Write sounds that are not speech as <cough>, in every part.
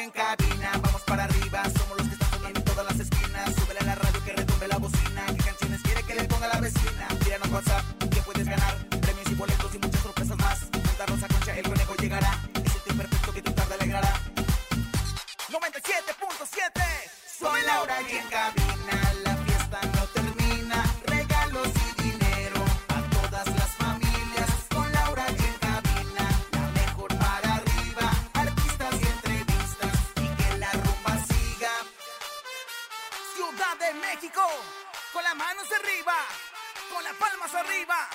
En cabina, Con las manos arriba Con las palmas arriba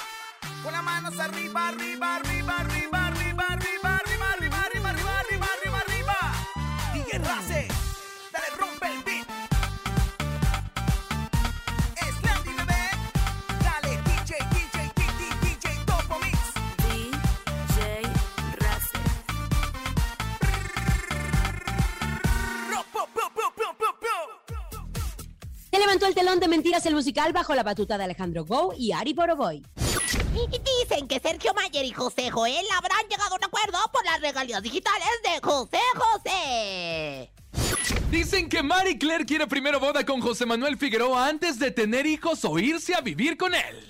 Con las manos arriba, arriba, arriba, arriba, arriba, arriba, arriba, arriba, arriba, arriba, arriba, arriba, arriba. DJ Race, dale rompe el beat. De mentiras el musical bajo la batuta de Alejandro Go y Ari Boroboy. Dicen que Sergio Mayer y José Joel habrán llegado a un acuerdo por las regalías digitales de José José. Dicen que Marie Claire quiere primero boda con José Manuel Figueroa antes de tener hijos o irse a vivir con él.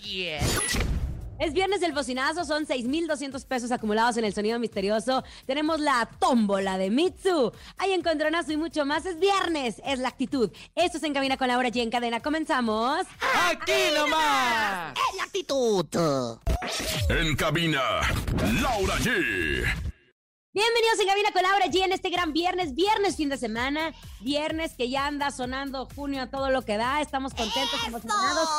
Es viernes del bocinazo, son 6,200 pesos acumulados en el sonido misterioso. Tenemos la tómbola de Mitsu. Hay encontronazo y mucho más. Es viernes, es la actitud. Esto se encamina con Laura G en cadena. Comenzamos. ¡Aquí nomás! ¡Es la actitud! En cabina, Laura G. Bienvenidos en cabina con Laura G en este gran viernes, viernes fin de semana, viernes que ya anda sonando junio a todo lo que da. Estamos contentos, emocionados.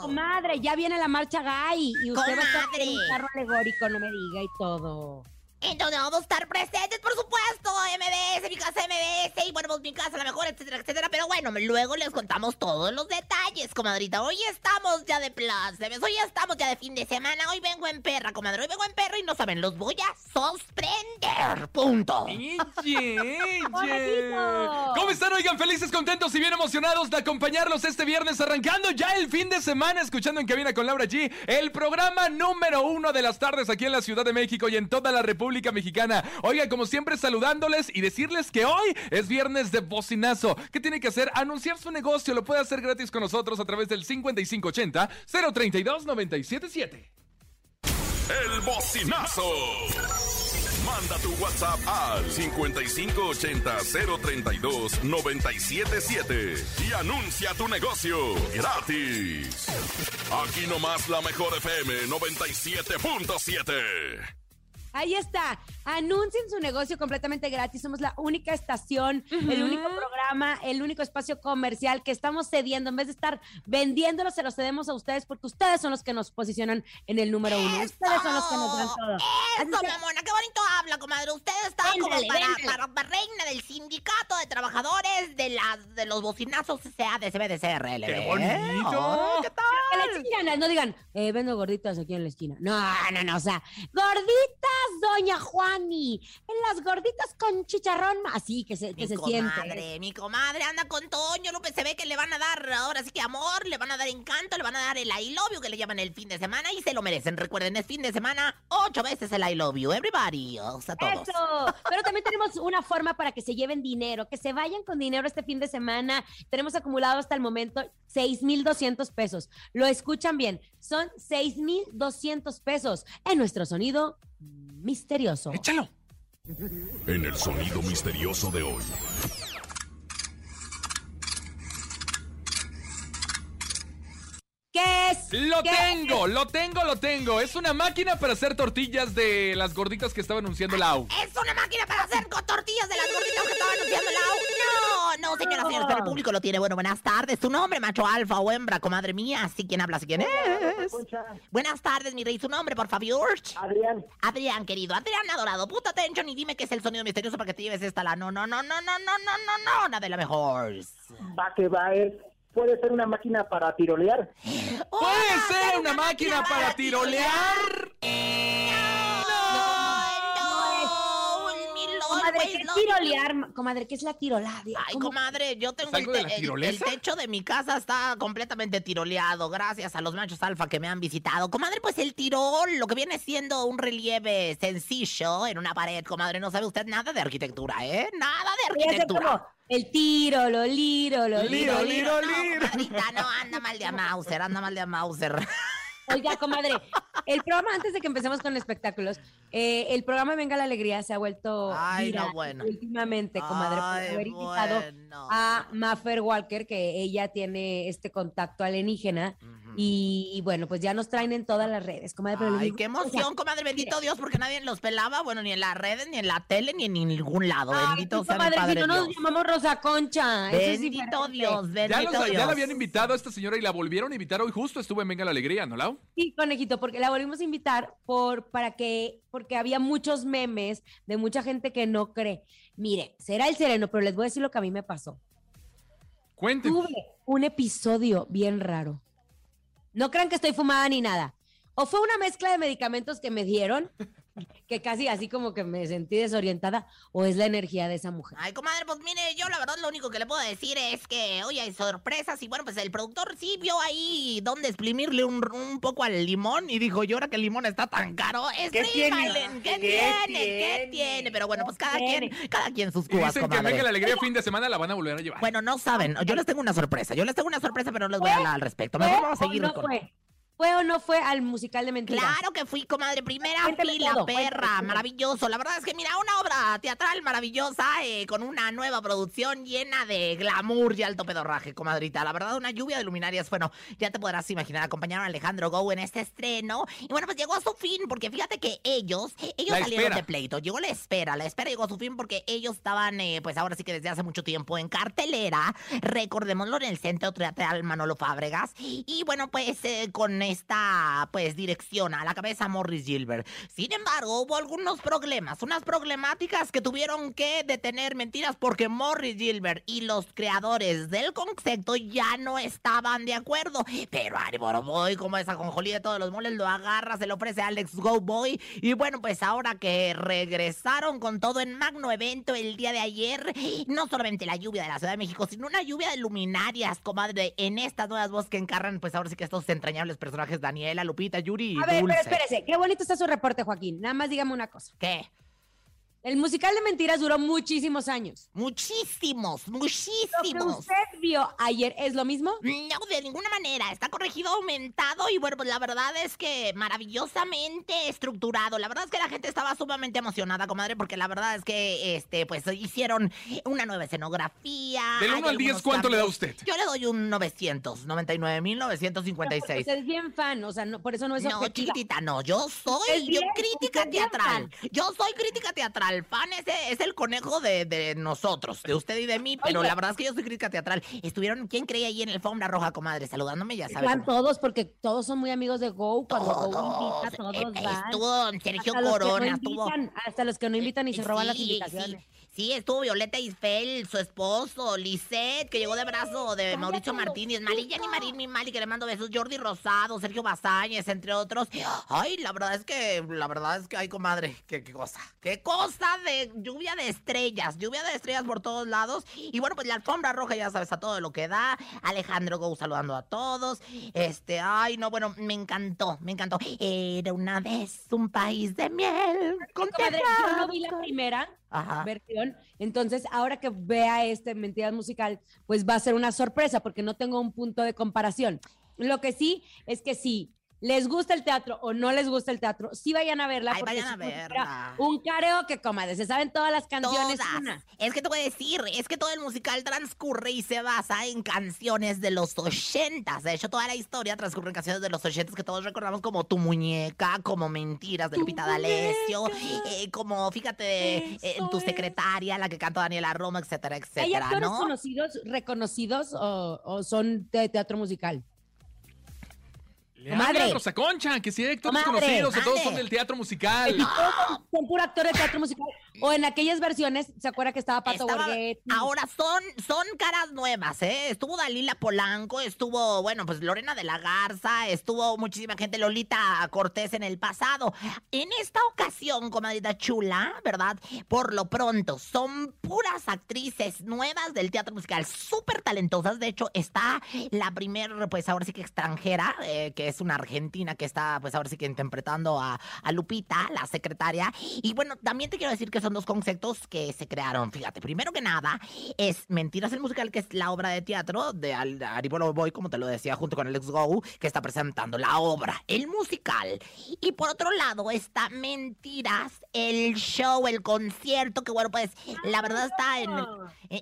Comadre, ya viene la marcha gay y usted va a estar en un carro alegórico, no me diga y todo. En donde vamos a estar presentes, por supuesto, MBS, mi casa MBS, y bueno, pues mi casa, la mejor, etcétera, etcétera. Pero bueno, luego les contamos todos los detalles, comadrita. Hoy estamos ya de plácemes, hoy estamos ya de fin de semana, hoy vengo en perra, comadre, hoy vengo en perra y no saben, los voy a sorprender, punto. <laughs> ¿Cómo están? Oigan, felices, contentos y bien emocionados de acompañarlos este viernes, arrancando ya el fin de semana, escuchando en cabina con Laura G, el programa número uno de las tardes aquí en la Ciudad de México y en toda la República Mexicana. Oigan, como siempre, saludándoles y decirles que hoy es viernes de bocinazo. ¿Qué tiene que hacer? Anunciar su negocio. Lo puede hacer gratis con nosotros a través del 5580 032 977. El bocinazo. Manda tu WhatsApp al 5580-032-977 y anuncia tu negocio gratis. Aquí nomás la mejor FM 97.7. Ahí está. Anuncien su negocio completamente gratis. Somos la única estación, el único programa, el único espacio comercial que estamos cediendo. En vez de estar vendiéndolo, se los cedemos a ustedes porque ustedes son los que nos posicionan en el número uno. Ustedes son los que nos dan todo. Eso, que- mamona, qué bonito habla, comadre. Usted está como Véndale, para, véndale. para- para reina del sindicato de trabajadores de las de los bocinazos CADCB de CRL. ¡Qué bonito! ¿Qué tal? Que no digan, eh, vendo gorditas aquí en la esquina. No, no, no, o sea, gorditas, doña Juani, en las gorditas con chicharrón, así que se, que Mi se comadre, siente. mi comadre anda con Toño López. Se ve que le van a dar ahora sí que amor, le van a dar encanto, le van a dar el I love you que le llaman el fin de semana y se lo merecen. Recuerden, es fin de semana, ocho veces el I love you. Everybody, o sea, todos. Eso, pero también tenemos una forma para que se lleven dinero, que se vayan con dinero este fin de semana. Tenemos acumulado hasta el momento 6,200 pesos. Lo escuchan bien, son 6,200 pesos en nuestro sonido misterioso. ¡Échalo! En el sonido misterioso de hoy. ¿Qué es? Lo ¿Qué tengo, lo tengo, lo tengo. Es una máquina para hacer tortillas de las gorditas que estaba anunciando Lau. Es una máquina para hacer tortillas de las gorditas que estaba anunciando la U. No, Bueno, señoras y señores, pero el público lo tiene. Bueno, buenas tardes. ¿Su nombre, macho alfa o hembra, comadre mía? ¿Sí quién habla? ¿Sí quién es? Buenas tardes, mi rey. ¿Su nombre, por favor? Adrián, Adrián, querido. Adrián adorado. Puta atención y dime qué es el sonido misterioso para que te lleves esta la. No, no, no, no, no, no, no, no, no. Nada de la mejor. va que va es, puede ser una máquina para tirolear. ¿Puede ser una máquina para tirolear? Comadre, ¿qué es tirolear? ma- Comadre, ¿qué es la tirolada? Ay, comadre, yo tengo ¿Es el, te- el- el techo de mi casa está completamente tiroleado gracias a los machos alfa que me han visitado. Comadre, pues el tirol, lo que viene siendo un relieve sencillo en una pared, comadre, no sabe usted nada de arquitectura, ¿eh? Nada de arquitectura. el tiro, lo liro, lo Liro, liro. liro, No, liro. comadrita, no, anda mal de a Mauser, anda mal de a Mauser. Oiga, comadre, el programa, antes de que empecemos con espectáculos, eh, el programa Venga la Alegría se ha vuelto Ay, no, bueno. últimamente, comadre, por haber invitado bueno. a Maffer Walker, que ella tiene este contacto alienígena, y, y bueno, pues ya nos traen en todas las redes, comadre. Ay, digo qué una cosa, emoción, comadre, bendito Dios, porque nadie los pelaba, bueno, ni en las redes, ni en la tele, ni en ningún lado. Ay, Bendito sea mi comadre, padre si no nos Dios. llamamos Rosa Concha. es Bendito. Dios, Ya, los- ya Dios. la habían invitado a esta señora y la volvieron a invitar hoy justo estuvo en Venga la Alegría, ¿no, Lau? Sí, conejito, porque la volvimos a invitar por, para que, porque había muchos memes de mucha gente que no cree. Mire, será el sereno, pero les voy a decir lo que a mí me pasó. Cuéntenos. Tuve un episodio bien raro. No crean que estoy fumada ni nada. O fue una mezcla de medicamentos que me dieron, que casi así como que me sentí desorientada, o es la energía de esa mujer. Ay, comadre, pues mire, yo la verdad lo único que le puedo decir es que hoy hay sorpresas y bueno, pues el productor sí vio ahí dónde exprimirle un, un poco al limón y dijo, y ahora que el limón está tan caro, exprímale, ¿qué, ¿Qué tiene? ¿Qué tiene? tiene? Pero bueno, pues cada tiene? quien, cada quien sus cubas, dicen que en comadre. Venga la Alegría fin de semana la van a volver a llevar. Bueno, no saben, yo les tengo una sorpresa, yo les tengo una sorpresa, pero no les voy a hablar al respecto. Mejor ¿Fue vamos a o seguir no con... fue? ¿Fue o no fue al musical de mentiras? Claro que fui, comadre, primera fila, todo, perra, maravilloso. La verdad es que, mira, una obra teatral maravillosa eh, con una nueva producción llena de glamour y alto pedorraje, comadrita. La verdad, una lluvia de luminarias. Bueno, ya te podrás imaginar, acompañaron a Alejandro Go en este estreno. Y bueno, pues llegó a su fin, porque fíjate que ellos, ellos La salieron espera. de pleito. Llegó la espera, la espera llegó a su fin porque ellos estaban, eh, pues ahora sí que desde hace mucho tiempo en cartelera, recordémoslo, en el Centro Teatral Manolo Fábregas. Y bueno, pues eh, con esta, pues, dirección a la cabeza Morris Gilbert. Sin embargo, hubo algunos problemas, unas problemáticas que tuvieron que detener mentiras porque Morris Gilbert y los creadores del concepto ya no estaban de acuerdo. Pero Ari como esa conjolía de todos los moles, lo agarra, se lo ofrece a Alex Go Boy. Y bueno, pues ahora que regresaron con todo en magno evento el día de ayer, no solamente la lluvia de la Ciudad de México, sino una lluvia de luminarias, comadre, en estas nuevas voces que encarnan, pues ahora sí que estos entrañables personajes, Daniela, Lupita, Yuri A ver, Dulce. pero espérese, qué bonito está su reporte, Joaquín. Nada más dígame una cosa. ¿Qué? El musical de mentiras duró muchísimos años. Muchísimos, Lo que muchísimos. usted vio ayer es lo mismo. No, de ninguna manera. Está corregido, aumentado y bueno, pues la verdad es que maravillosamente estructurado. La verdad es que la gente estaba sumamente emocionada, comadre, porque la verdad es que, este, pues hicieron una nueva escenografía. Del hay 1 al 10, algunos ¿cuánto le da usted? Yo le doy un 999.956. Usted es bien fan, o sea, no, por eso no es No, objetiva. chiquitita, no. Yo soy yo crítica teatral. Yo soy crítica teatral. Fan ese es el conejo de, de nosotros, de usted y de mí. Pero Oye. la verdad es que yo soy crítica teatral. Estuvieron, ¿quién creía ahí en el Fombra Roja, comadre? Saludándome, ya sabe. Van todos, porque todos son muy amigos de Go. Cuando Go invita, todos Eh, van. Estuvo Sergio hasta los que no Corona, estuvo. hasta los que no invitan y se roban las Sí, invitaciones. Sí, sí, estuvo Violeta Isfel, su esposo, Lisette, que llegó de brazo de Mauricio Martínez, Malilla ni Marín ni Mali, que le mando besos, Jordi Rosado, Sergio Bazáñez, entre otros. Ay, la verdad es que, la verdad es que, ay, comadre, qué, qué cosa. Qué cosa de lluvia de estrellas, lluvia de estrellas por todos lados. Y bueno, pues la alfombra roja, ya sabes, a todo lo que da. Alejandro Go saludando a todos. Este, ay, no, bueno, me encantó, me encantó. Era una vez un país de miel. Con Comadre, yo no vi la primera Versión, entonces ahora que vea este Mentiras Musical, pues va a ser una sorpresa porque no tengo un punto de comparación. Lo que sí es que sí, les gusta el teatro o no les gusta el teatro, sí vayan a verla. Ay, porque vayan a verla. Un careo que, comadre, se saben todas las canciones. Todas. una. Es que te voy a decir, es que todo el musical transcurre y se basa en canciones de los ochentas. De hecho, toda la historia transcurre en canciones de los ochentas que todos recordamos como Tu Muñeca, como Mentiras de Lupita D'Alessio, eh, como, fíjate, eh, en Tu es. Secretaria, la que canta Daniela Roma, etcétera, ¿Hay etcétera, actores ¿no? conocidos, reconocidos o, o son de teatro musical? Le habla a Rosa Concha, que si hay actores conocidos, que todos son del teatro musical. Todos son, puro actor de teatro musical. O en aquellas versiones, ¿se acuerda que estaba Pato Estaba- Borghetti? ahora son, son caras nuevas, ¿eh? Estuvo Dalila Polanco, estuvo, bueno, pues Lorena de la Garza, estuvo muchísima gente, Lolita Cortés en el pasado. En esta ocasión, comadrita chula, ¿verdad? Por lo pronto, son puras actrices nuevas del teatro musical, súper talentosas. De hecho, está la primer, pues ahora sí que extranjera, eh, que es una argentina que está, pues ahora sí que interpretando a, a Lupita, la secretaria. Y bueno, también te quiero decir que son dos conceptos que se crearon. Fíjate, primero que nada, es Mentiras el musical, que es la obra de teatro de Aribolo Boy, como te lo decía, junto con Alex Go, que está presentando la obra, el musical. Y por otro lado está Mentiras, el show, el concierto, que bueno, pues la verdad está en...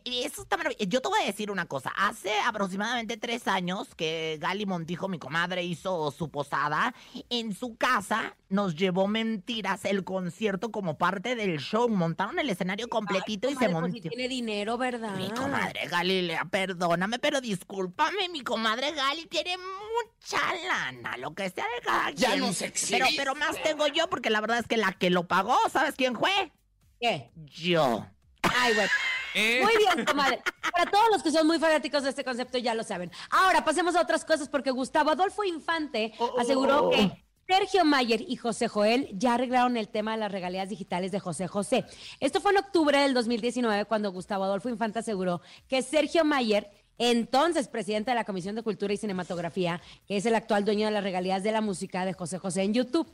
y Eso está maravilloso. Yo te voy a decir una cosa. Hace aproximadamente tres años que Gali Montijo, mi comadre, hizo su posada. En su casa nos llevó mentiras el concierto como parte del show. Montaron el escenario completito y se Comadre, pues, si montó. tiene dinero, ¿verdad? Mi comadre Galilea, perdóname, pero discúlpame, mi comadre Gali tiene mucha lana, lo que sea de cada quien. nos pero, pero más tengo yo, porque la verdad es que la que lo pagó, ¿sabes quién fue? ¿Qué? Yo. Ay, bueno. Eh, Muy bien, comadre. Para todos los que son muy fanáticos de este concepto ya lo saben. Ahora pasemos a otras cosas porque Gustavo Adolfo Infante aseguró que Sergio Mayer y José Joel ya arreglaron el tema de las regalías digitales de José José. Esto fue en octubre del 2019 cuando Gustavo Adolfo Infante aseguró que Sergio Mayer entonces presidente de la Comisión de Cultura y Cinematografía, que es el actual dueño de las regalías de la música de José José en YouTube.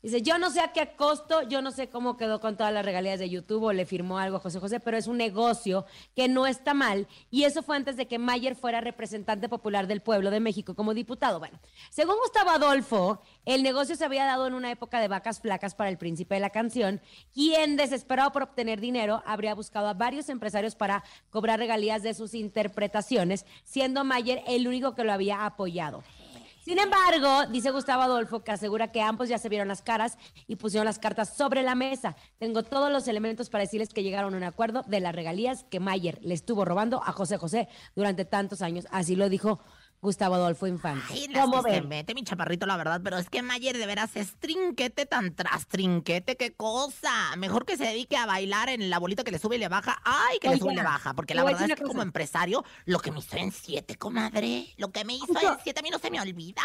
Dice, yo no sé a qué costo, yo no sé cómo quedó con todas las regalías de YouTube o le firmó algo a José José, pero es un negocio que no está mal y eso fue antes de que Mayer fuera representante popular del pueblo de México como diputado. Bueno, según Gustavo Adolfo, el negocio se había dado en una época de vacas flacas para el príncipe de la canción, quien desesperado por obtener dinero habría buscado a varios empresarios para cobrar regalías de sus interpretaciones, siendo Mayer el único que lo había apoyado. Sin embargo, dice Gustavo Adolfo, que asegura que ambos ya se vieron las caras y pusieron las cartas sobre la mesa. Tengo todos los elementos para decirles que llegaron a un acuerdo de las regalías que Mayer le estuvo robando a José José durante tantos años. Así lo dijo Gustavo Adolfo Infante. Ay, ¿Cómo que se ven? mete mi chaparrito, la verdad, pero es que Mayer de veras es trinquete tan tras trinquete, qué cosa. Mejor que se dedique a bailar en la bolita que le sube y le baja. Ay, que le sube y le baja. Porque la verdad es que como empresario, lo que me hizo en siete, comadre. Lo que me hizo en siete a mí no se me olvida.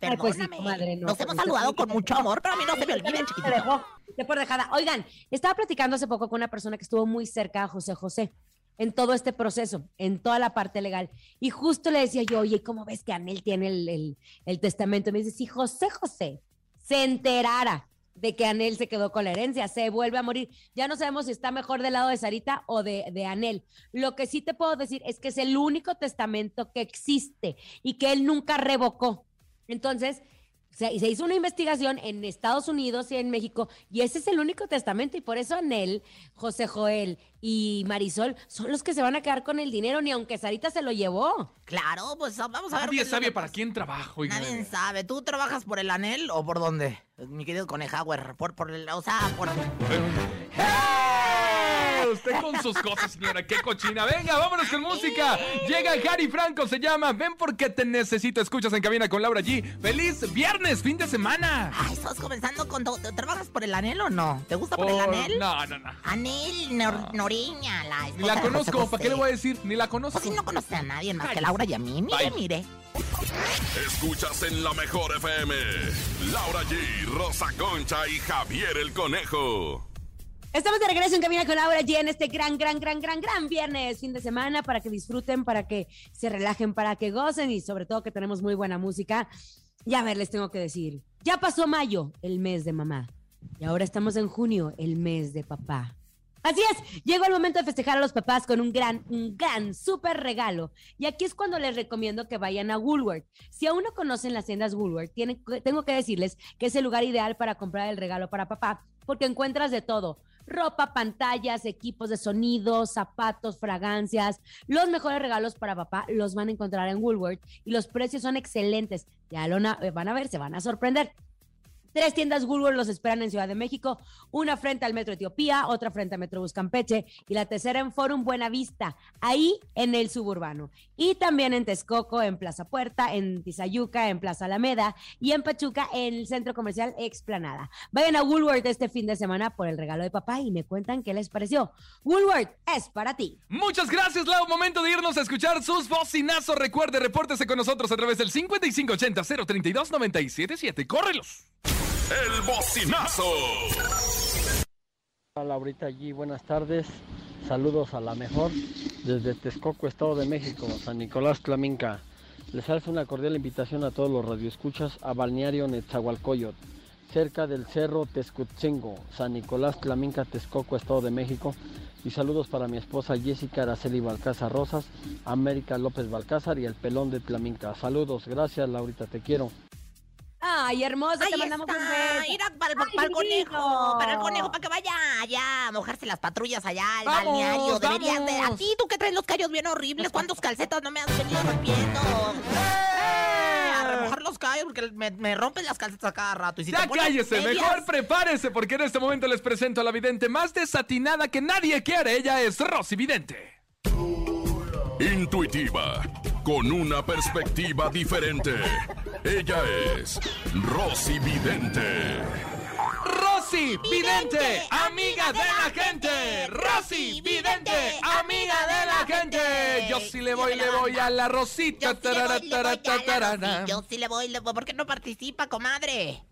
Ay, pues sí, Perdóname. comadre, no, Nos pues hemos usted saludado con mucho amor, pero a mí no se me olvida, usted chiquitito. dejó usted por dejada. Oigan, estaba platicando hace poco con una persona que estuvo muy cerca a José José en todo este proceso, en toda la parte legal. Y justo le decía yo, oye, ¿cómo ves que Anel tiene el, el- testamento? Y me dice, si José José se enterara de que Anel se quedó con la herencia, se vuelve a morir. Ya no sabemos si está mejor del lado de Sarita o de, de Anel. Lo que sí te puedo decir es que es el único testamento que existe y que él nunca revocó. Entonces, se, se hizo una investigación en Estados Unidos y en México y ese es el único testamento y por eso Anel, José Joel y Marisol son los que se van a quedar con el dinero, ni aunque Sarita se lo llevó. Claro, pues vamos a ver. Nadie sabe que para pasa. quién trabajo. Nadie sabe. ¿Tú trabajas por el anel o por dónde? Mi querido Conejauer. Por, por el, o sea, por... ¡Eh! Usted con sus cosas, señora, qué cochina. Venga, vámonos con música. Llega Gary Franco, se llama Ven porque te necesito. Escuchas en cabina con Laura G. ¡Feliz viernes, fin de semana! Ay, estás comenzando con todo. ¿Trabajas por el anel o no? ¿Te gusta por el Oh, anel? No, no, no. Anel Nor- Noreña, la Ni la conozco, ¿para qué le voy a decir? Ni la conozco. Pues si no conoce a nadie más que. Laura y a mí. Mire, Bye. mire. Escuchas en la mejor FM. Laura G, Rosa Concha y Javier el Conejo. Estamos de regreso en Cabina con Laura G en este gran, gran, gran, gran, gran viernes, fin de semana, para que disfruten, para que se relajen, para que gocen y sobre todo que tenemos muy buena música. Y a ver, les tengo que decir, ya pasó mayo, el mes de mamá, y ahora estamos en junio, el mes de papá. Así es, llegó el momento de festejar a los papás con un gran, un gran, súper regalo. Y aquí es cuando les recomiendo que vayan a Woolworth. Si aún no conocen las tiendas Woolworth, tienen- tengo que decirles que es el lugar ideal para comprar el regalo para papá, porque encuentras de todo. Ropa, pantallas, equipos de sonido, zapatos, fragancias. Los mejores regalos para papá los van a encontrar en Woolworth y los precios son excelentes. Ya lo na- van a ver, se van a sorprender. Tres tiendas Woolworth los esperan en Ciudad de México, una frente al Metro Etiopía, otra frente al Metro Buscampeche y la tercera en Forum Buenavista, ahí en el suburbano. Y también en Texcoco, en Plaza Puerta, en Tizayuca, en Plaza Alameda y en Pachuca, en el Centro Comercial Explanada. Vayan a Woolworth este fin de semana por el regalo de papá y me cuentan qué les pareció. Woolworth es para ti. Muchas gracias, Lau. Momento de irnos a escuchar sus bocinazos. Recuerde, repórtese con nosotros a través del 5580-032-977. ¡Córrelos! El bocinazo. Hola Laurita allí, buenas tardes. Saludos a la mejor desde Texcoco, Estado de México, San Nicolás Tlaminca. Les hace una cordial invitación a todos los radioescuchas a Balneario Netzahualcoyot, cerca del Cerro Tezcutzingo, San Nicolás Tlaminca, Texcoco, Estado de México. Y saludos para mi esposa Jessica Araceli Balcázar Rosas, América López Balcázar y el pelón de Tlaminca. Saludos, gracias Laurita, te quiero. Ay, hermosa, Ahí te mandamos un está, para, el- Ay, para el conejo, para el conejo, para que vaya allá a mojarse las patrullas allá al Vamos, balneario. Deberías de, a ti, tú que traes los callos bien horribles, ¿cuántos calcetas no me has venido rompiendo? ¡Eh! A remojar los callos porque me, me rompes las calcetas a cada rato. Y si Ya cállese, medias- mejor prepárese porque en este momento les presento a la vidente más desatinada que nadie quiere. Ella es Rosy Vidente. Intuitiva, con una perspectiva diferente. Ella es Rosy Vidente. Rosy Vidente, Vidente, amiga de la gente. Rosy Vidente, amiga de la gente. Yo sí le voy, le voy a la Rosita. Yo sí le voy, le voy. ¿Por qué no participa, comadre?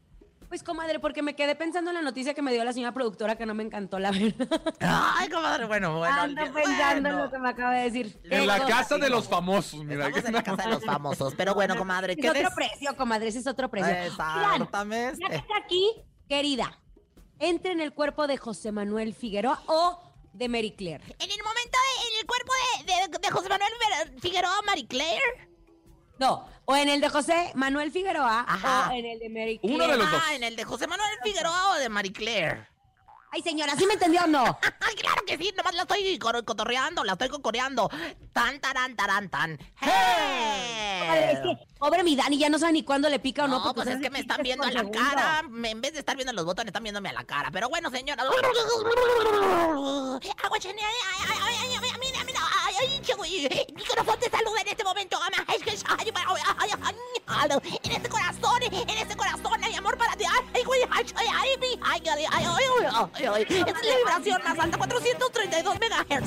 Pues, comadre, porque me quedé pensando en la noticia que me dio la señora productora que no me encantó, la verdad. Ay, comadre, bueno, bueno. Ando pensando en lo que me acaba de decir. En la cosa, casa de los famosos, mira. Estamos en la casa de los famosos. Pero bueno, comadre, Es ¿qué otro des- precio, comadre, ese es otro precio. Exactamente. ya que está aquí, querida, entre en el cuerpo de José Manuel Figueroa o de Mary Claire. En el momento, de- en el cuerpo de, de- de José Manuel Figueroa Marie Claire. No, o en el de José Manuel Figueroa Ajá. o en el de Mary Claire. Uno de los dos. Ah, en el de José Manuel Figueroa o de Marie Claire. Ay, señora, ¿sí me entendió o no? <laughs> Claro que sí, nomás la estoy cotorreando, la estoy cocoreando. Tan, taran, taran, tan. Comadre, es que, pobre mi Dani, ya no sabe ni cuándo le pica o no. No, pues es que me están viendo a la segundo. cara. Me- En vez de estar viendo los botones, están viéndome a la cara. Pero bueno, señora. <laughs> El micrófono te saluda en este momento, ama. En este corazón, en este corazón, hay amor para ti. Es la vibración más alta, 432 megahertz.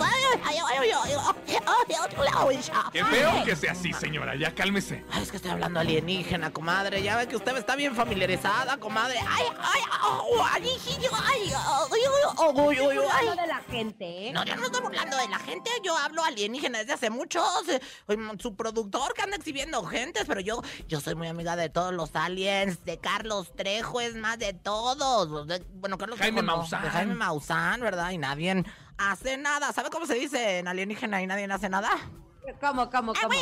Qué feo que sea así, señora. Ya cálmese. Ay, es que estoy hablando alienígena, comadre. Ya ve que usted está bien familiarizada, comadre. Ay, ay, ay, ay, ay, ay, No, yo no estoy burlando de la gente. Yo hablo alienígena desde hace mucho. Se- oye, Su productor que anda exhibiendo gentes, pero yo, yo soy muy amiga de todos los aliens, de Carlos Trejo, es más de todos. De- bueno, Carlos Jaime Trejo no, Maussan. de Jaime Maussan, ¿verdad? Y nadie hace nada. ¿Sabe cómo se dice en alienígena y nadie hace nada? ¿Cómo, cómo, Ay, cómo?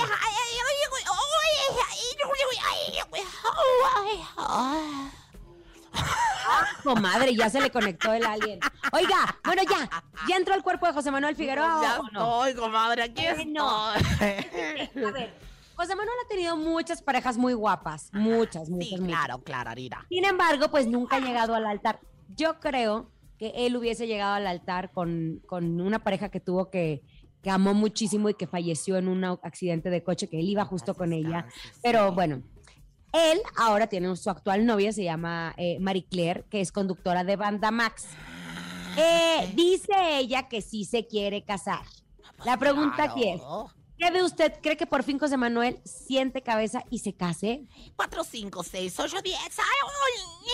Comadre, ya se le conectó el alien. Oiga, bueno, ya. ¿Ya entró al cuerpo de José Manuel Figueroa Ya o no? estoy, comadre, aquí estoy. <laughs> A ver, José Manuel ha tenido muchas parejas muy guapas. Muchas, muchas, Sí, muchas. claro, claro, Arira. Sin embargo, pues nunca ha llegado al altar. Yo creo que él hubiese llegado al altar con, con una pareja que tuvo que, que amó muchísimo y que falleció en un accidente de coche, que él iba justo con ella. Pero bueno, él ahora tiene su actual novia, se llama eh, Marie Claire, que es conductora de Banda Max. Eh, dice ella que sí se quiere casar. La pregunta aquí es. ¿Qué de usted? ¿Cree que por fin José Manuel siente cabeza y se case? 4, 5, 6, 8, 10. Ay, ay, ay,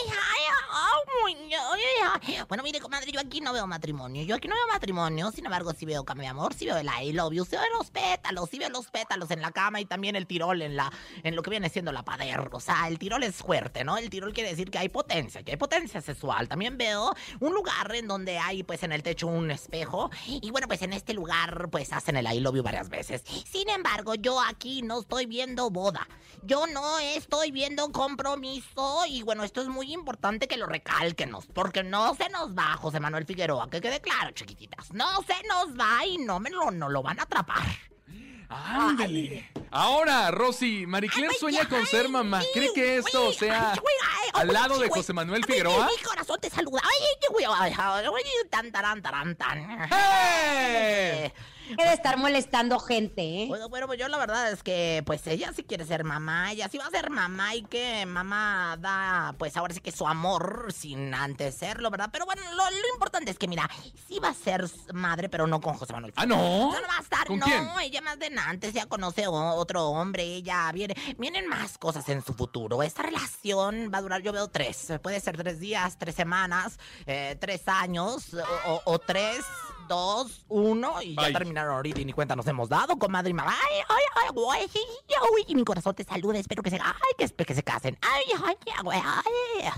Ay, ay, ay. Bueno, mire, comadre, yo aquí no veo matrimonio. Yo aquí no veo matrimonio. Sin embargo, sí veo de amor, sí veo el I love you, sí veo los pétalos, sí veo los pétalos en la cama y también el tirol en la en lo que viene siendo la pader. O sea, el tirol es fuerte, ¿no? El tirol quiere decir que hay potencia, que hay potencia sexual. También veo un lugar en donde hay, pues, en el techo un espejo. Y bueno, pues en este lugar, pues, hacen el I love you varias veces. Sin embargo, yo aquí no estoy viendo boda. Yo no estoy viendo compromiso. Y bueno, esto es muy importante que lo recalquenos. Porque no se nos va, José Manuel Figueroa. Que quede claro, chiquititas. No se nos va y no me lo, no lo van a atrapar. Ándale. Ahora, Rosy, Maricler sueña con ser mamá. ¿Cree que esto sea al lado de. José Manuel Figueroa? Mi corazón te saluda. Ay, qué güey. Ay, tan, taran, taran, tan. Debe estar molestando gente, ¿eh? Bueno, bueno, pues yo la verdad es que pues ella sí quiere ser mamá, ella sí va a ser mamá y que mamá da pues ahora sí que su amor sin antes serlo, ¿verdad? Pero bueno, lo, lo importante es que mira, sí va a ser madre, pero no con José Manuel. ¿Ah, no? No, no va a estar, ¿Con no, quién? ella más de antes ya conoce otro hombre, ella viene, vienen más cosas en su futuro. Esta relación va a durar, yo veo tres, puede ser tres días, tres semanas, eh, tres años o, o- o tres, dos, uno y ya Ay. terminaron ahorita y ni cuenta nos hemos dado, comadre y mamá. Ay, ay, ay, güey, y mi corazón te saluda, espero que se, ay, que, que se casen. Ay, ay, güey, ay.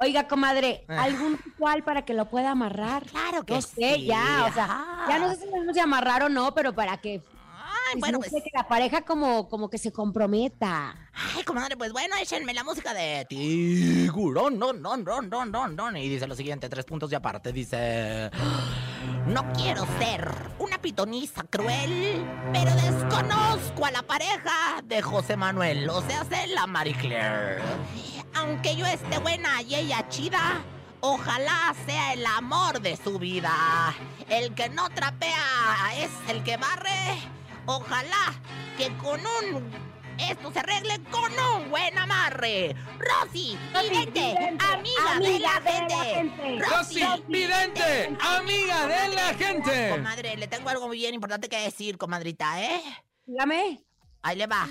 Oiga, comadre, Ah. ¿algún ritual para que lo pueda amarrar? Claro que No sé, sí. ya, o sea, ya no sé si sabemos si amarrar o no, pero para que, Ay, bueno, no pues. que la pareja como, como que se comprometa. Ay, comadre, pues bueno, échenme la música de Tiburón, no, no, no, no, no, no. Y dice lo siguiente, tres puntos y aparte, dice... No quiero ser una pitoniza cruel, pero desconozco a la pareja de José Manuel, o sea, de la Marie Claire. Aunque yo esté buena y ella chida, ojalá sea el amor de su vida. El que no trapea es el que barre. Ojalá que con un esto se arregle con un buen amarre. Rosy, vidente, amiga, de, la, gente. Rosy, vidente, amiga de la gente. Comadre, le tengo algo muy bien importante que decir, comadrita, ¿eh? Dígame. Ahí le va.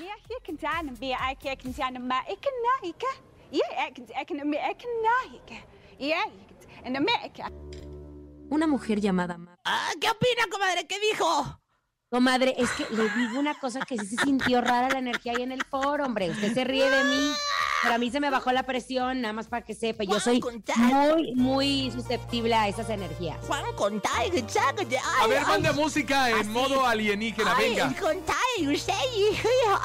Una mujer llamada... Ah, ¿Qué opina, comadre? ¿Qué dijo? Comadre, es que le digo una cosa que sí se sintió rara la energía ahí en el foro, hombre. Usted se ríe de mí. Pero a mí se me bajó la presión, nada más para que sepa. Yo soy muy, muy susceptible a esas energías. Juan, contai, A ver, manda música en Así. modo alienígena, ay, venga. contai, usted, ay,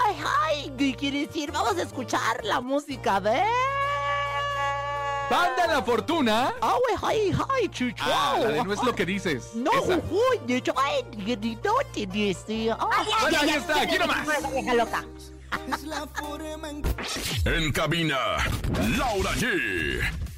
ay, ay, ¿qué quiere decir? Vamos a escuchar la música de... Banda La Fortuna. Ay, ay, ay, chuchu. Ah, la de no es lo que dices. No, Esa. uy, de hecho, ay, no te dice. Bueno, ahí está, aquí nomás. Loca. En cabina, Laura G.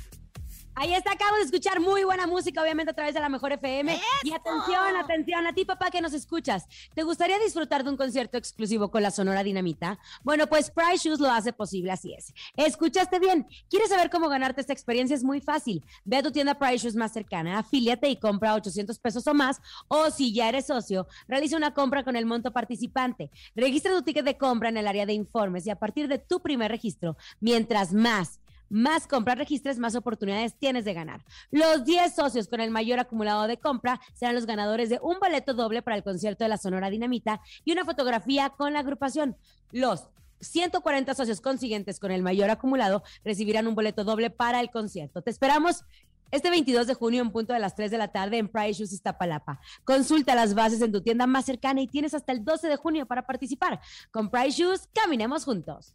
Ahí está, acabo de escuchar muy buena música, obviamente a través de la Mejor FM. Y atención, atención, a ti papá que nos escuchas. ¿Te gustaría disfrutar de un concierto exclusivo con la Sonora Dinamita? Bueno, pues Price Shoes lo hace posible, así es. Escuchaste bien. ¿Quieres saber cómo ganarte esta experiencia? Es muy fácil. Ve a tu tienda Price Shoes más cercana, afíliate y compra 800 pesos o más. O si ya eres socio, realiza una compra con el monto participante. Registra tu ticket de compra en el área de informes y a partir de tu primer registro, mientras más más compras registres, más oportunidades tienes de ganar. Los 10 socios con el mayor acumulado de compra serán los ganadores de un boleto doble para el concierto de la Sonora Dinamita y una fotografía con la agrupación. Los 140 socios consiguientes con el mayor acumulado recibirán un boleto doble para el concierto. Te esperamos este 22 de junio en punto de las 3 de la tarde en Price Shoes Iztapalapa. Consulta las bases en tu tienda más cercana y tienes hasta el 12 de junio para participar. Con Price Shoes, caminemos juntos.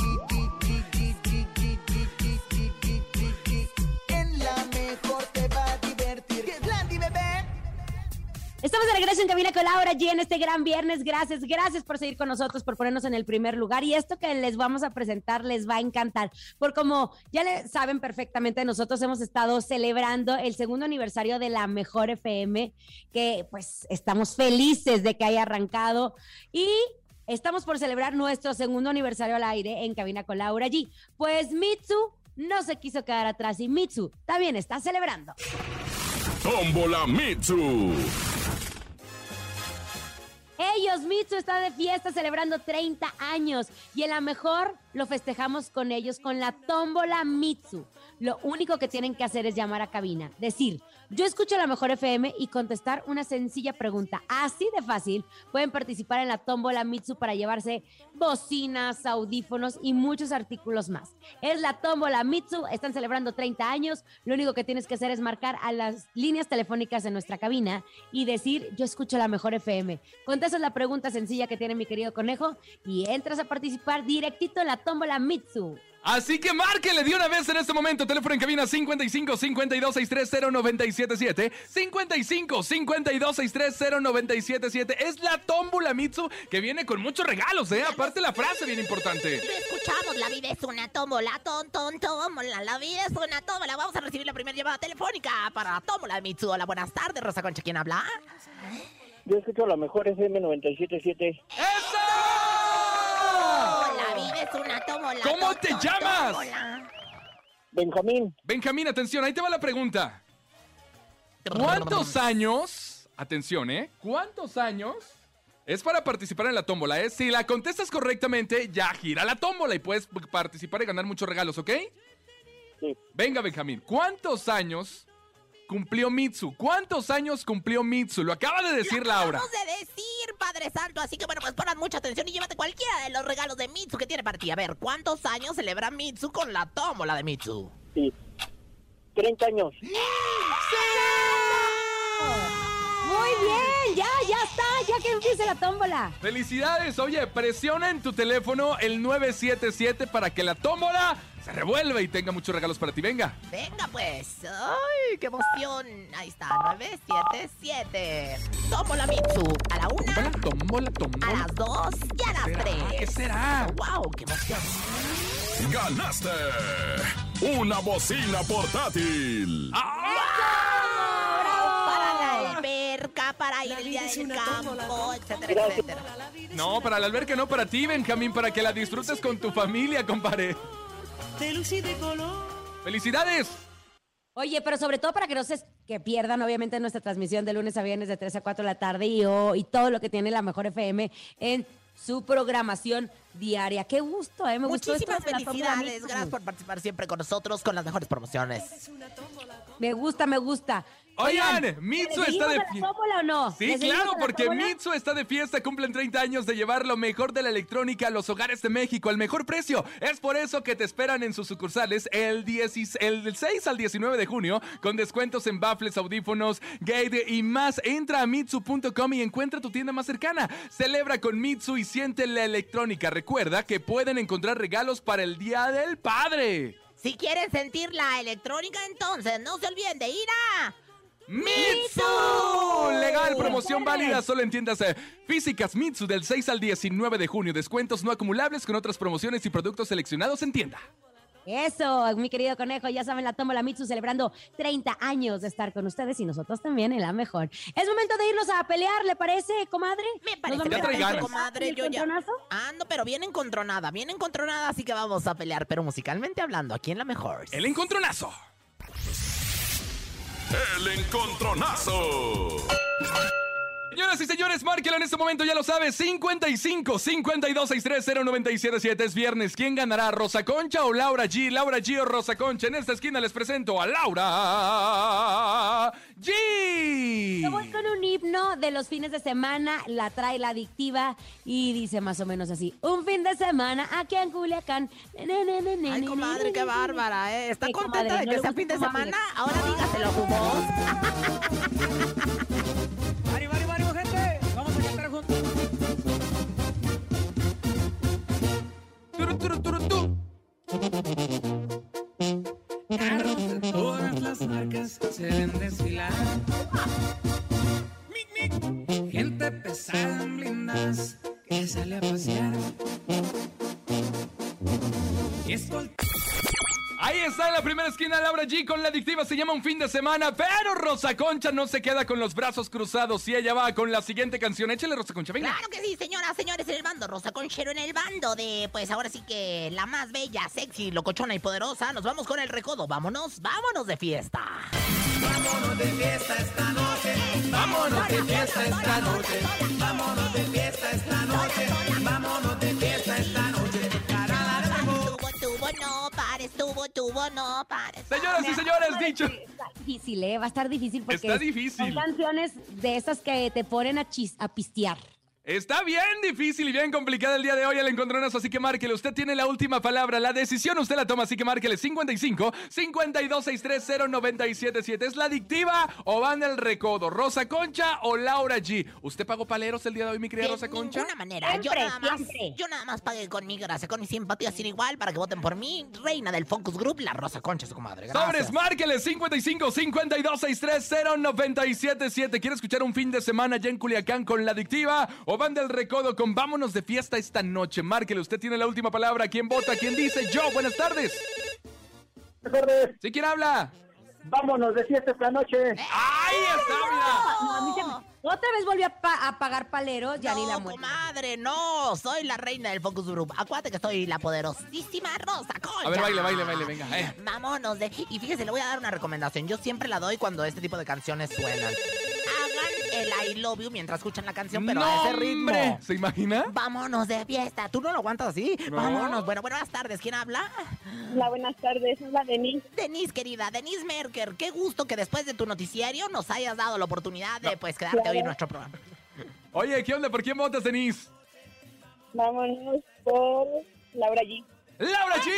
Estamos de regreso en Cabina con Laura G en este gran viernes. Gracias, gracias por seguir con nosotros, por ponernos en el primer lugar. Y esto que les vamos a presentar les va a encantar. Por como ya le saben perfectamente, nosotros hemos estado celebrando el segundo aniversario de la Mejor FM, que pues estamos felices de que haya arrancado. Y estamos por celebrar nuestro segundo aniversario al aire en Cabina con Laura G. Pues Mitsu no se quiso quedar atrás y Mitsu también está celebrando. Tómbola Mitsu. Ellos, Mitsu está de fiesta celebrando 30 años y en la mejor lo festejamos con ellos con la tómbola Mitsu. Lo único que tienen que hacer es llamar a cabina, decir, yo escucho la mejor FM y contestar una sencilla pregunta. Así de fácil pueden participar en la tómbola Mitsu para llevarse bocinas, audífonos y muchos artículos más. Es la tómbola Mitsu, están celebrando 30 años. Lo único que tienes que hacer es marcar a las líneas telefónicas en nuestra cabina y decir, yo escucho la mejor FM. Contestas la pregunta sencilla que tiene mi querido conejo y entras a participar directito en la tómbola Mitsu. Así que márquele de una vez en este momento. Teléfono en cabina 55 52 630 977. 55 52 630 977. Es la tómbola Mitsu que viene con muchos regalos, ¿eh? Aparte la frase bien importante. Escuchamos, la vida es una tómbola, ton, ton, tómbola, la vida es una tómbola. Vamos a recibir la primera llamada telefónica para la tómbola Mitsu. Hola, buenas tardes, Rosa Concha, ¿quién habla? Yo escucho la mejor FM 977. Oh, la vida es una tómbola. ¿Cómo te llamas? Benjamín, Benjamín, atención, ahí te va la pregunta. ¿Cuántos años? Atención, ¿eh? ¿Cuántos años? Es para participar en la tómbola, ¿eh? Si la contestas correctamente, ya gira la tómbola y puedes participar y ganar muchos regalos, ¿ok? Sí. Venga, Benjamín, ¿cuántos años cumplió Mitsu? ¿Cuántos años cumplió Mitsu? Lo acaba de decir Laura. Acabamos de decir, Padre Santo. Así que bueno, pues pongan mucha atención y llévate cualquiera de los regalos de Mitsu que tiene para ti. A ver, ¿cuántos años celebra Mitsu con la tómbola de Mitsu? sí. 30 años. Muy bien, ya, ya está, ya que empiece la tómbola. Felicidades, oye, presiona en tu teléfono el 977 para que la tómbola se revuelva y tenga muchos regalos para ti. Venga. Venga pues. ¡Ay, qué emoción! Ahí está, 977. Tómbola Mitsu. A la una, Tómbola, tómbola, a tómbola. las dos y a las ¿Será? tres. ¿Qué será? ¡Wow, qué emoción! ¡Ganaste! Una bocina portátil. Para la alberca, para ir el día del campo, etcétera, etcétera. No, para la alberca no, para ti, Benjamín, para que la disfrutes con tu familia, compadre. ¡Felicidades! Oye, pero sobre todo para que no se que pierdan, obviamente, nuestra transmisión de lunes a viernes de 3 a 4 de la tarde y, oh, y todo lo que tiene la mejor FM en su programación diaria. Qué gusto, ¿eh? Me gustó esto Muchísimas de felicidades. Gracias por participar siempre con nosotros con las mejores promociones. Me gusta, me gusta. Oigan, Mitsu ¿le está de fiesta. o no? Sí, ¿Le seguimos claro, porque? Mitsu está de fiesta, cumplen 30 años de llevar lo mejor de la electrónica a los hogares de México al mejor precio. Es por eso que te esperan en sus sucursales el, 10 el del 6 al 19 de junio con descuentos en baffles, audífonos, gate y más. Entra a mitsu.com y encuentra tu tienda más cercana. Celebra con Mitsu y siente la electrónica. Recuerda que pueden encontrar regalos para el Día del Padre. Si quieren sentir la electrónica, entonces no se olviden de ir a... ¡Mitsu! Legal, promoción válida solo en tiendas eh, físicas Mitsu del 6 al 19 de junio. Descuentos no acumulables con otras promociones y productos seleccionados en tienda. Eso, mi querido conejo, ya saben, la tómbola Mitsu celebrando 30 años de estar con ustedes y nosotros también en la mejor. Es momento de irnos a pelear, ¿le parece, comadre? Me ¿Nos parece Ya trae ganas. comadre, ¿El yo ya... encontronazo? Ando, pero bien encontronada, bien encontronada, así que vamos a pelear, pero musicalmente hablando, aquí en la mejor. El encontronazo. El encontronazo. Señoras y señores, márquelo en este momento, ya lo sabes. 55 52 630 977 es viernes. ¿Quién ganará, Rosa Concha o Laura G? Laura G o Rosa Concha. En esta esquina les presento a Laura G. Yo voy con un himno de los fines de semana, la trae la adictiva y dice más o menos así: Un fin de semana aquí en Culiacán. Ay, comadre, qué bárbara, ¿eh? ¿Está contenta comadre, de no que le sea fin de semana? Ahora dígaselo su <laughs> Tu. Carros de todas las marcas se ven desfilar. Gente pesada en blindas que sale a pasear. Y escolta Ahí está en la primera esquina Laura G con la adictiva, se llama un fin de semana, pero Rosa Concha no se queda con los brazos cruzados y ella va con la siguiente canción. Échale Rosa Concha, venga. Claro que sí, señoras, señores, en el bando Rosa Conchero en el bando de, pues ahora sí que la más bella, sexy, locochona y poderosa. Nos vamos con el recodo. Vámonos, vámonos de fiesta. Vámonos de fiesta esta noche. Vámonos de fiesta esta noche. Vámonos de fiesta esta noche. Vámonos no pares. Señoras y señores, dicho. Está difícil, ¿eh? Va a estar difícil porque Está difícil. son canciones de esas que te ponen a, chis, a pistear. Está bien difícil y bien complicada el día de hoy el encontronazo, así que márquele. Usted tiene la última palabra. La decisión usted la toma, así que márquele 55 52 630 977. ¿Es la adictiva o van el recodo? ¿Rosa Concha o Laura G? ¿Usted pagó paleros el día de hoy, mi querida De Rosa Concha? ninguna manera. Yo nada, más, yo nada más pagué con mi gracia, con mi simpatía sin igual para que voten por mí. Reina del Focus Group, la Rosa Concha, su comadre. Gracias. Sobres, márquele 55 52 630 977. ¿Quiere escuchar un fin de semana ya en Culiacán con la adictiva o van del recodo con vámonos de fiesta esta noche? Márquele, usted tiene la última palabra. ¿Quién vota? ¿Quién dice? Yo, buenas tardes. Buenas tardes. ¿Sí quién habla? Vámonos de fiesta esta noche. ¡Ahí está, mira! No, a mí se me- Otra vez volví a, pa- a pagar paleros, ya ni la No, muerte. comadre, no. Soy la reina del Focus Group. Acuérdate que soy la poderosísima Rosa Concha. A ver, baile, baile, baile, venga, eh. Vámonos de... Y fíjese, le voy a dar una recomendación. Yo siempre la doy cuando este tipo de canciones suenan. El I love you mientras escuchan la canción, pero a ese ritmo. ¿Se imagina? Vámonos de fiesta. ¿Tú no lo aguantas así? No. Vámonos. Bueno, buenas tardes. ¿Quién habla? Hola, buenas tardes. Es la Denise. Denise, querida. Denise Merker. Qué gusto que después de tu noticiario nos hayas dado la oportunidad de, pues, quedarte hoy en nuestro programa. Oye, ¿qué onda? ¿Por quién votas, Denise? Vámonos por Laura G. ¡Laura G!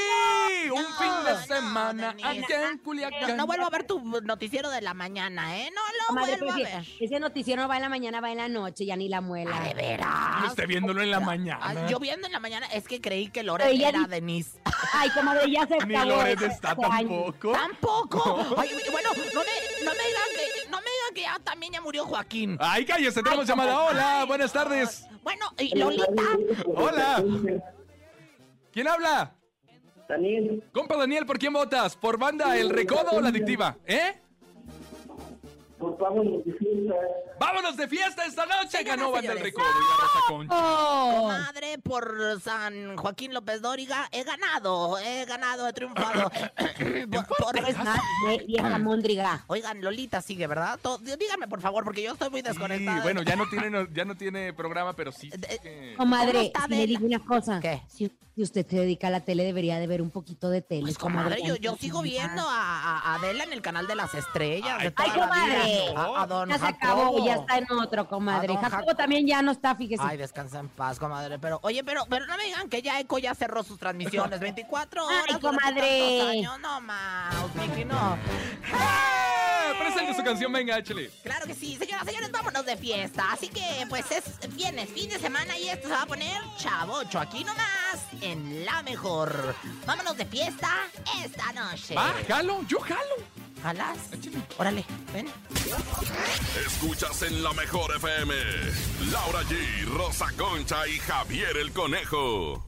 Un No, fin de no, semana Denise. acá en Culiacán. No, no vuelvo a ver tu noticiero de la mañana, ¿eh? No lo vuelvo a pues, ver. ese noticiero va en la mañana, va en la noche, ya ni la muela. Ah, de Yo veras. esté viéndolo en la mañana. yo viendo en la mañana es que creí que Ella era di- Denise. <laughs> Ay, comadre, ya se Ni acabó. Loret ese está tampoco. Tampoco. Ay, bueno, no me, no me digan que, no me digan que ya también ya murió Joaquín. Ay, cállese, tenemos llamada. Hola, buenas tardes. Bueno, y Lolita. Hola. ¿Quién habla? Daniel, Compa Daniel, ¿por quién votas? ¿Por banda El Recodo o la adictiva? ¿Eh? pues vámonos de fiesta. ¡Vámonos de fiesta esta noche! Ganó Banda El. Recodo y la Rosa Concha. Oh. Comadre, por San Joaquín López Dóriga, he ganado, he ganado, he triunfado. <coughs> <coughs> por, por- ve- vieja móndriga. Oigan, Lolita sigue, ¿verdad? To- díganme, por favor, porque yo estoy muy Sí, desconectada. bueno, ya no tiene, no- ya no tiene programa, pero sí. Eh, que- ¿Cómo Comadre, está si le Adela? digo una cosa. ¿Qué? Si, si usted se dedica a la tele, debería de ver un poquito de tele. Pues, comadre, yo, yo sigo viendo a, a Adela en el canal de las estrellas. Ay, de toda Ay, la comadre. vida. A, a don Ya se Jacobo. acabó, ya está en otro, comadre. Jacobo Jacobo. también ya no está, fíjese. Ay, descansa en paz, comadre. Pero, oye, pero, pero no me digan que ya Eco ya cerró sus transmisiones. <laughs> 24 horas. Ay, comadre. años. No, más, Vicky, no. Presente su canción, venga, échale. Claro que sí, señoras, señores, vámonos de fiesta. Así que, pues es viernes, fin de semana y esto se va a poner chavocho aquí nomás, en la mejor. Vámonos de fiesta esta noche. Va, jalo, yo jalo. ¿Jalas? Órale, ven. Escuchas en la mejor FM. Laura G, Rosa Concha y Javier el Conejo.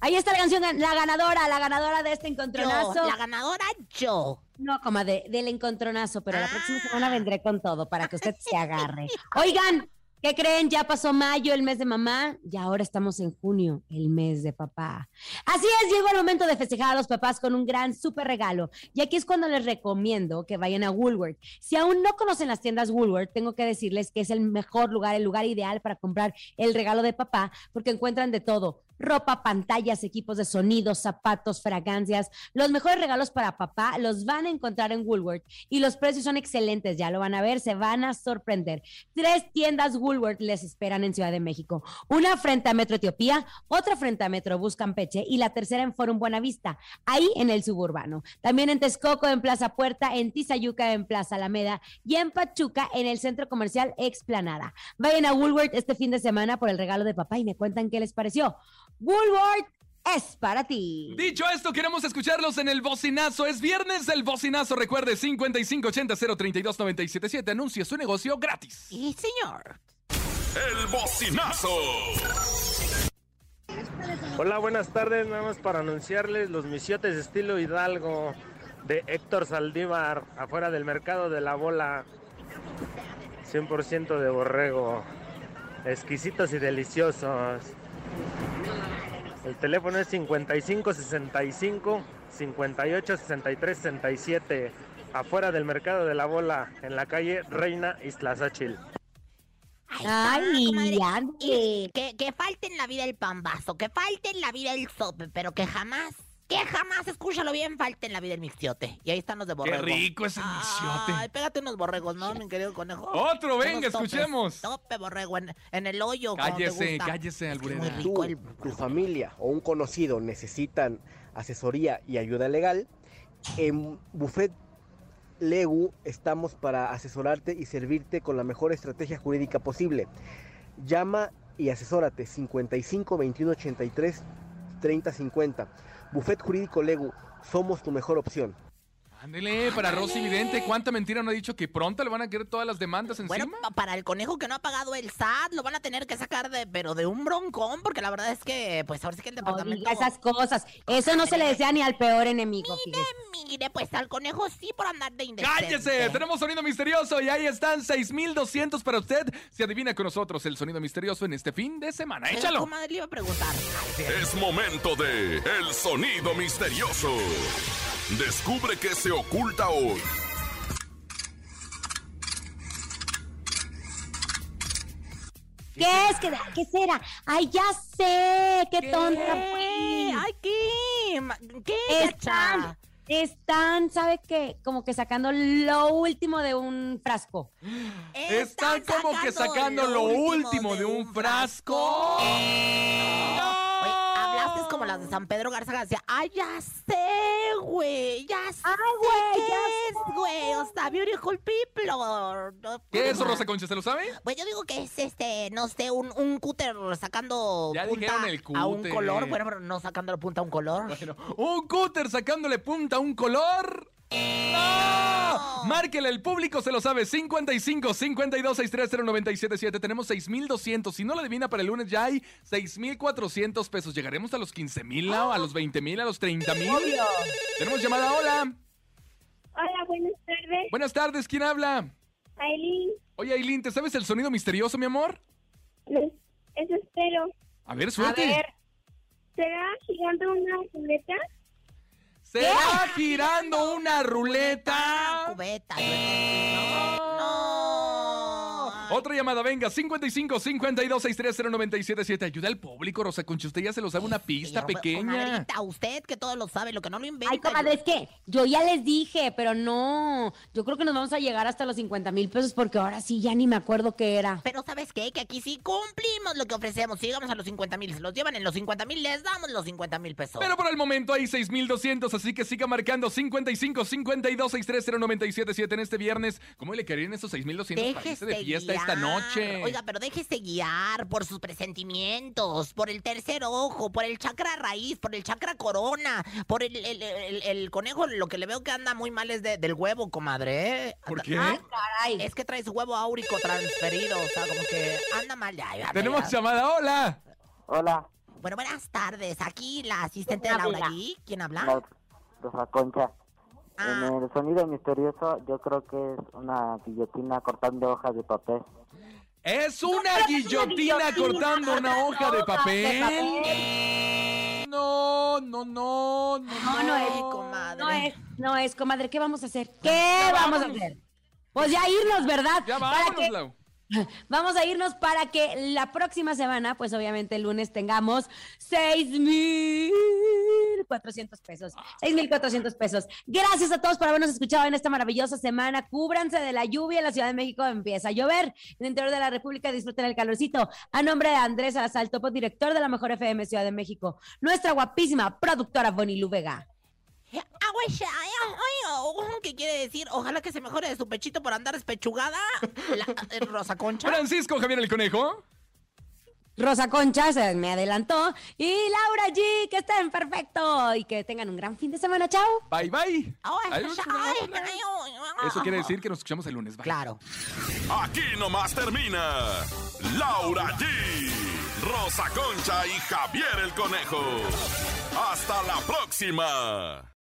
Ahí está la canción, la ganadora, la ganadora de este Yo, encontronazo. la ganadora, yo. No, comadre, del encontronazo, pero la Ah. próxima semana vendré con todo para que usted se <laughs> agarre. Oigan, ¿qué creen? Ya pasó mayo, el mes de mamá, y ahora estamos en junio, el mes de papá. Así es, llegó el momento de festejar a los papás con un gran súper regalo. Y aquí es cuando les recomiendo que vayan a Woolworth. Si aún no conocen las tiendas Woolworth, tengo que decirles que es el mejor lugar, el lugar ideal para comprar el regalo de papá, porque encuentran de todo. Ropa, pantallas, equipos de sonido, zapatos, fragancias. Los mejores regalos para papá los van a encontrar en Woolworth y los precios son excelentes, ya lo van a ver, se van a sorprender. Tres tiendas Woolworth les esperan en Ciudad de México. Una frente a Metro Etiopía, otra frente a Metro Bus Campeche y la tercera en Forum Buenavista, ahí en el suburbano. También en Texcoco, en Plaza Puerta, en Tizayuca, en Plaza Alameda y en Pachuca, en el Centro Comercial Explanada. Vayan a Woolworth este fin de semana por el regalo de papá y me cuentan qué les pareció. Woolworth es para ti. Dicho esto, queremos escucharlos en el bocinazo. Es viernes el bocinazo. Recuerde 5580-032-977. Anuncie su negocio gratis. Y señor. El bocinazo. Hola, buenas tardes. Nada más para anunciarles los misiotes estilo Hidalgo de Héctor Saldívar, afuera del mercado de la bola. 100% de borrego. Exquisitos y deliciosos. El teléfono es 5565 58 63 67. Afuera del mercado de la bola, en la calle Reina Islazáchil. Ay, comadre. ande. Y que, que falte en la vida el pambazo, que falte en la vida el sope, pero que jamás, que jamás, escúchalo bien, falte en la vida el mixtiote. Y ahí están los de Qué borrego. rico ese misiote. Ay, pégate unos borregos, ¿no, mi querido conejo? Otro, venga, escuchemos. Tope borrego en, en el hoyo. como te Cállese, gusta. cállese, alburera. muy rico tú, el- tu familia o un conocido necesitan asesoría y ayuda legal, en Buffet Legu estamos para asesorarte y servirte con la mejor estrategia jurídica posible. Llama y asesórate 55 21 83 30 50. Buffet Jurídico Legu, somos tu mejor opción. Ándele, para Rosy Vidente, ¿cuánta mentira no ha dicho que pronto le van a querer todas las demandas Bueno, encima? pa- para el conejo que no ha pagado el SAT, lo van a tener que sacar de, pero de un broncón, porque la verdad es que, pues ahora sí que el No departamento... diga esas cosas. Eso no se le desea ni al peor enemigo. fíjese. Mire, pues al conejo sí por andar de indecente. ¡Cállese! Tenemos sonido misterioso y ahí están 6200 para usted. Si adivina con nosotros el sonido misterioso en este fin de semana. Pero, ¡Échalo! comadre, le iba a preguntar. Es momento de El Sonido Misterioso. Descubre qué se oculta hoy. ¿Qué es? ¿Qué, ¿Qué será? ¡Ay, ya sé! ¡Qué, tonta fui! ¡Ay, qué! ¿Qué, Están, están, ¿sabe qué? Como que sacando lo último de un frasco. Están como que sacando lo último de un frasco. Oye, hablaste como las de San Pedro Garza García. ¡Ay, ya sé, güey! ¡Ya sé! ¡Ay, güey, ¿Qué ya es, güey? O sea, beautiful people. No, ¿Qué es eso, Rosa Concha? ¿Se lo sabe? Pues yo digo que es este, no sé, un, un cúter sacando Ya punta dijeron el a un cúter. color. Bueno, pero no sacándole punta a un color. Bueno, un cúter sacándole punta a un color. ¡No! Márquele, el público se lo sabe. 55 52 630 977. Tenemos 6200. Si no lo adivina para el lunes, ya hay 6400 pesos. ¿Llegaremos a los 15 mil, a los 20 mil, a los 30 mil? Tenemos llamada. Hola. Hola, buenas tardes. Buenas tardes. ¿Quién habla? Aileen, Oye, Aileen, ¿te sabes el sonido misterioso, mi amor? eso espero. A ver, suerte. A ver. ¿Será gigante una ruleta? ¿Será girando una ruleta? Cubeta. no. Otra llamada, venga, 55 52 630 977. Ayuda al público, Rosa Concha. Usted ya se lo sabe una pista Comadre- pequeña. Comadrita, usted que todo lo sabe, lo que no lo inventa. Ay, comadre, es que yo ya les dije, pero no. Yo creo que nos vamos a llegar hasta los 50 mil pesos porque ahora sí ya ni me acuerdo qué era. Pero ¿sabes qué? Que aquí sí cumplimos lo que ofrecemos. Si llegamos a los 50 mil, se los llevan en los 50 mil, les damos los 50 mil pesos. Pero por el momento hay 6200, así que siga marcando 55 52 630 977 en este viernes. ¿Cómo le querían esos 6200 para irse de fiesta esta noche? Oiga, pero déjese guiar por sus presentimientos, por el tercer ojo, por el chakra raíz, por el chakra corona, por el, el- el- el conejo. Lo que le veo que anda muy mal es de- del huevo, comadre. ¿eh? ¿Por qué? Caray. Es que trae su huevo áurico transferido. O sea, como que anda mal ya. ya, Tenemos ya. llamada, hola. Hola, Bueno, buenas tardes. Aquí la asistente ¿Quién de Laura. ¿Quién habla? la Rosa Concha. Ah. En el sonido misterioso, yo creo que es una guillotina cortando hojas de papel. Es una es guillotina cortando una hoja de papel. No, no, no, no. No, no es, comadre. no es, no es, comadre. ¿Qué vamos a hacer? ¿Qué Ya vamos a hacer? Pues ya irnos, ¿verdad? Ya Para vámonos, Lau. <laughs> Vamos a irnos para que la próxima semana, pues obviamente el lunes tengamos seis mil cuatrocientos pesos. Seis mil cuatrocientos pesos. Gracias a todos por habernos escuchado en esta maravillosa semana. Cúbranse de la lluvia. En la Ciudad de México empieza a llover. En el interior de la República disfruten el calorcito. A nombre de Andrés Topo, director de la Mejor FM Ciudad de México. Nuestra guapísima productora Bonnie Vega. ¿Qué quiere decir? Ojalá que se mejore de su pechito por andar despechugada. La, eh, Rosa Concha. Francisco Javier el Conejo. Rosa Concha se me adelantó. Y Laura G, que estén perfecto. Y que tengan un gran fin de semana. Chao. Bye, bye. Eso quiere decir que nos escuchamos el lunes. Bye. Claro. Aquí nomás termina Laura G, Rosa Concha y Javier el Conejo. Hasta la próxima.